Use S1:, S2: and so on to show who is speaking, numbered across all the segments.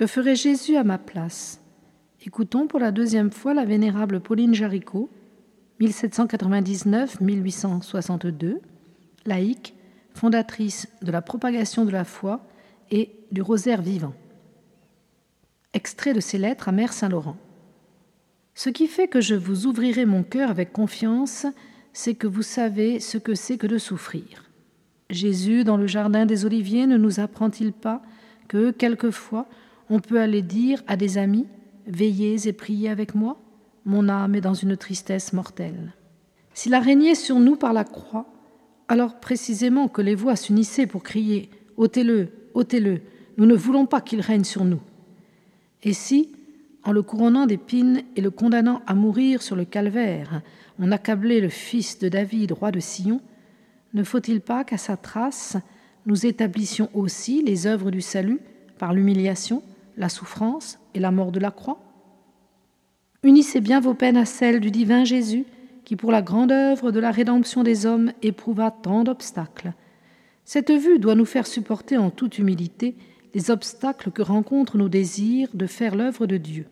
S1: Que ferait Jésus à ma place? Écoutons pour la deuxième fois la vénérable Pauline Jaricot, 1799-1862, laïque, fondatrice de la propagation de la foi et du rosaire vivant. Extrait de ses lettres à Mère Saint-Laurent. Ce qui fait que je vous ouvrirai mon cœur avec confiance, c'est que vous savez ce que c'est que de souffrir. Jésus, dans le jardin des Oliviers, ne nous apprend-il pas que, quelquefois, on peut aller dire à des amis Veillez et priez avec moi Mon âme est dans une tristesse mortelle. S'il a régné sur nous par la croix, alors précisément que les voix s'unissaient pour crier ôtez-le, ôtez-le, nous ne voulons pas qu'il règne sur nous. Et si, en le couronnant d'épines et le condamnant à mourir sur le calvaire, on accablait le fils de David, roi de Sion, ne faut-il pas qu'à sa trace, nous établissions aussi les œuvres du salut par l'humiliation, la souffrance et la mort de la croix Unissez bien vos peines à celles du divin Jésus, qui pour la grande œuvre de la rédemption des hommes éprouva tant d'obstacles. Cette vue doit nous faire supporter en toute humilité les obstacles que rencontrent nos désirs de faire l'œuvre de Dieu.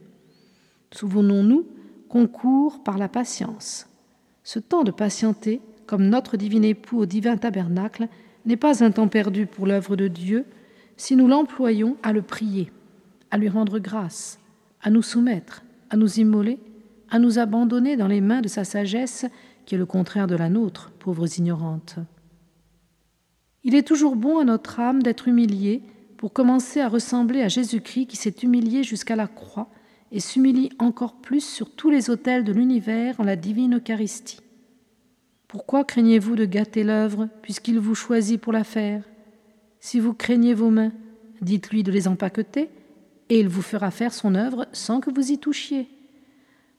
S1: Souvenons-nous qu'on court par la patience. Ce temps de patienter, comme notre divin époux au divin tabernacle, n'est pas un temps perdu pour l'œuvre de Dieu si nous l'employons à le prier, à lui rendre grâce, à nous soumettre, à nous immoler, à nous abandonner dans les mains de sa sagesse, qui est le contraire de la nôtre, pauvres ignorantes. Il est toujours bon à notre âme d'être humiliée pour commencer à ressembler à Jésus-Christ qui s'est humilié jusqu'à la croix et s'humilie encore plus sur tous les autels de l'univers en la divine Eucharistie. Pourquoi craignez-vous de gâter l'œuvre puisqu'il vous choisit pour la faire? Si vous craignez vos mains, dites-lui de les empaqueter et il vous fera faire son œuvre sans que vous y touchiez.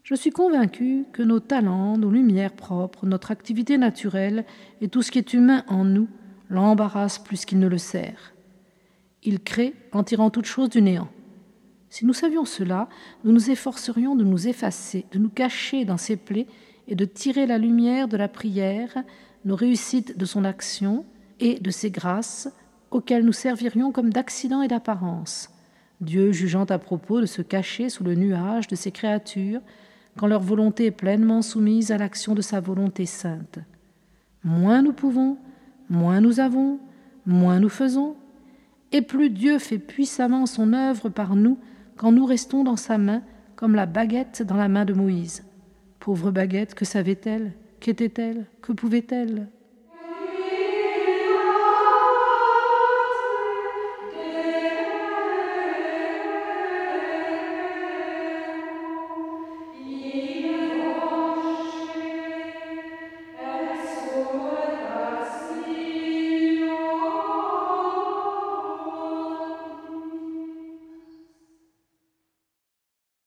S1: Je suis convaincu que nos talents, nos lumières propres, notre activité naturelle et tout ce qui est humain en nous l'embarrassent plus qu'il ne le sert. Il crée en tirant toute chose du néant. Si nous savions cela, nous nous efforcerions de nous effacer, de nous cacher dans ses plaies et de tirer la lumière de la prière, nos réussites de son action et de ses grâces, auxquelles nous servirions comme d'accident et d'apparence, Dieu jugeant à propos de se cacher sous le nuage de ses créatures quand leur volonté est pleinement soumise à l'action de sa volonté sainte. Moins nous pouvons, moins nous avons, moins nous faisons, et plus Dieu fait puissamment son œuvre par nous quand nous restons dans sa main comme la baguette dans la main de Moïse. Pauvre baguette, que savait-elle? Qu'était-elle? Que pouvait-elle?